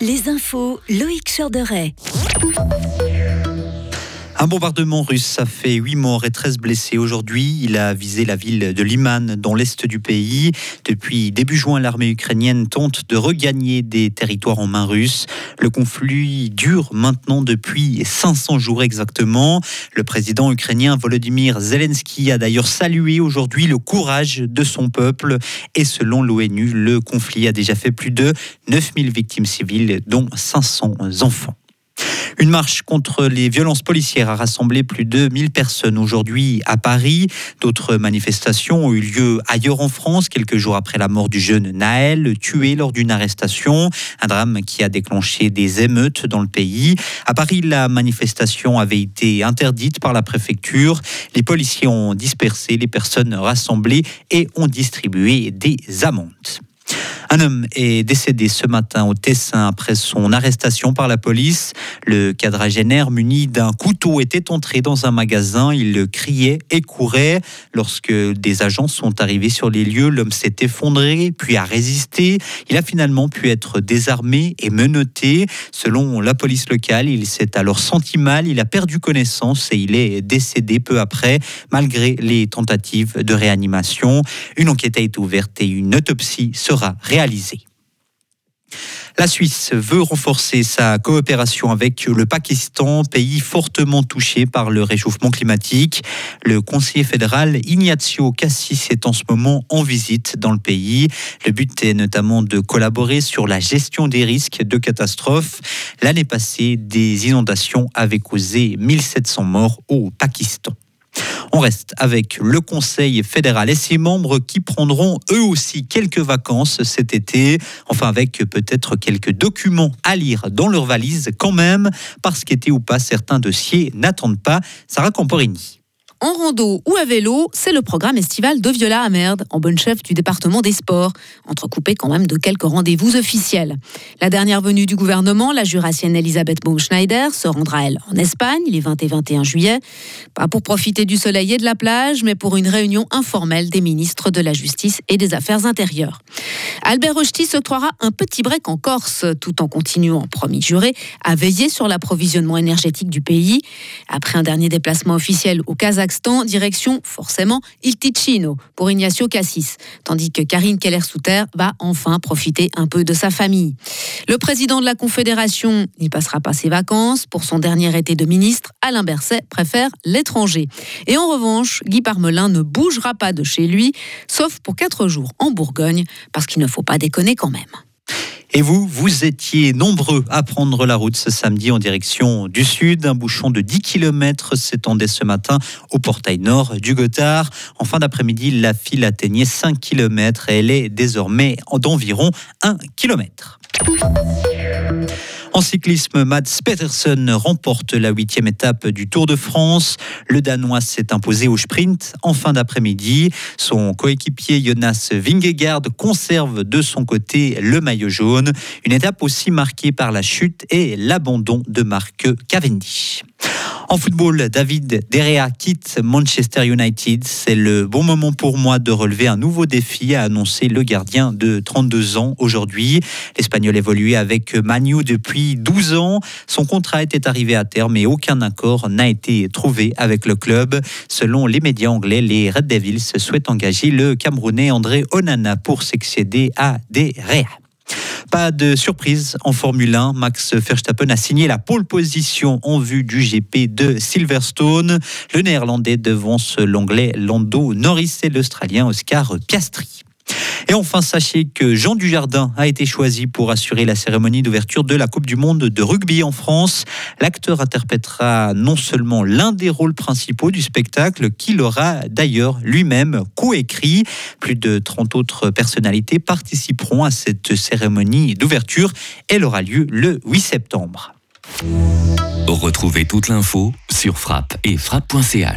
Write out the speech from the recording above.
Les infos, Loïc Chorderet. Un bombardement russe a fait 8 morts et 13 blessés aujourd'hui. Il a visé la ville de Liman dans l'est du pays. Depuis début juin, l'armée ukrainienne tente de regagner des territoires en main russe. Le conflit dure maintenant depuis 500 jours exactement. Le président ukrainien Volodymyr Zelensky a d'ailleurs salué aujourd'hui le courage de son peuple. Et selon l'ONU, le conflit a déjà fait plus de 9000 victimes civiles, dont 500 enfants. Une marche contre les violences policières a rassemblé plus de 1000 personnes aujourd'hui à Paris. D'autres manifestations ont eu lieu ailleurs en France, quelques jours après la mort du jeune Naël, tué lors d'une arrestation. Un drame qui a déclenché des émeutes dans le pays. À Paris, la manifestation avait été interdite par la préfecture. Les policiers ont dispersé les personnes rassemblées et ont distribué des amendes. Un homme est décédé ce matin au Tessin après son arrestation par la police. Le quadragénaire muni d'un couteau était entré dans un magasin. Il criait et courait. Lorsque des agents sont arrivés sur les lieux, l'homme s'est effondré puis a résisté. Il a finalement pu être désarmé et menotté. Selon la police locale, il s'est alors senti mal, il a perdu connaissance et il est décédé peu après, malgré les tentatives de réanimation. Une enquête a été ouverte et une autopsie sera réalisée la Suisse veut renforcer sa coopération avec le Pakistan, pays fortement touché par le réchauffement climatique. Le conseiller fédéral Ignazio Cassis est en ce moment en visite dans le pays. Le but est notamment de collaborer sur la gestion des risques de catastrophes. L'année passée, des inondations avaient causé 1700 morts au Pakistan. On reste avec le Conseil fédéral et ses membres qui prendront eux aussi quelques vacances cet été, enfin avec peut-être quelques documents à lire dans leur valise quand même, parce qu'été ou pas, certains dossiers n'attendent pas. Sarah Camporini en rando ou à vélo, c'est le programme estival de Viola Amerde, en bonne chef du département des sports, entrecoupé quand même de quelques rendez-vous officiels. La dernière venue du gouvernement, la jurassienne Elisabeth Baumschneider, se rendra elle en Espagne les 20 et 21 juillet, pas pour profiter du soleil et de la plage, mais pour une réunion informelle des ministres de la Justice et des Affaires intérieures. Albert Rochety se croira un petit break en Corse, tout en continuant, promis juré, à veiller sur l'approvisionnement énergétique du pays. Après un dernier déplacement officiel au Kazakhstan, direction forcément Il Ticino pour Ignacio Cassis, tandis que Karine Keller-Souter va enfin profiter un peu de sa famille. Le président de la Confédération n'y passera pas ses vacances. Pour son dernier été de ministre, Alain Berset préfère l'étranger. Et en revanche, Guy Parmelin ne bougera pas de chez lui, sauf pour quatre jours en Bourgogne, parce qu'il ne faut pas déconner quand même. Et vous, vous étiez nombreux à prendre la route ce samedi en direction du sud. Un bouchon de 10 km s'étendait ce matin au portail nord du Gothard. En fin d'après-midi, la file atteignait 5 km et elle est désormais d'environ 1 km. En cyclisme, Mats Petersen remporte la huitième étape du Tour de France. Le Danois s'est imposé au sprint en fin d'après-midi. Son coéquipier Jonas Vingegaard conserve de son côté le maillot jaune. Une étape aussi marquée par la chute et l'abandon de Marc Cavendish. En football, David Derea quitte Manchester United. C'est le bon moment pour moi de relever un nouveau défi, a annoncé le gardien de 32 ans aujourd'hui. L'Espagnol évoluait avec Manu depuis 12 ans. Son contrat était arrivé à terme et aucun accord n'a été trouvé avec le club. Selon les médias anglais, les Red Devils souhaitent engager le Camerounais André Onana pour succéder à Derea. Pas de surprise en Formule 1. Max Verstappen a signé la pole position en vue du GP de Silverstone. Le néerlandais devance l'anglais Lando Norris et l'australien Oscar Piastri. Et enfin, sachez que Jean Dujardin a été choisi pour assurer la cérémonie d'ouverture de la Coupe du Monde de rugby en France. L'acteur interprétera non seulement l'un des rôles principaux du spectacle, qu'il aura d'ailleurs lui-même coécrit. Plus de 30 autres personnalités participeront à cette cérémonie d'ouverture. Elle aura lieu le 8 septembre. Retrouvez toute l'info sur frappe et frappe.ch.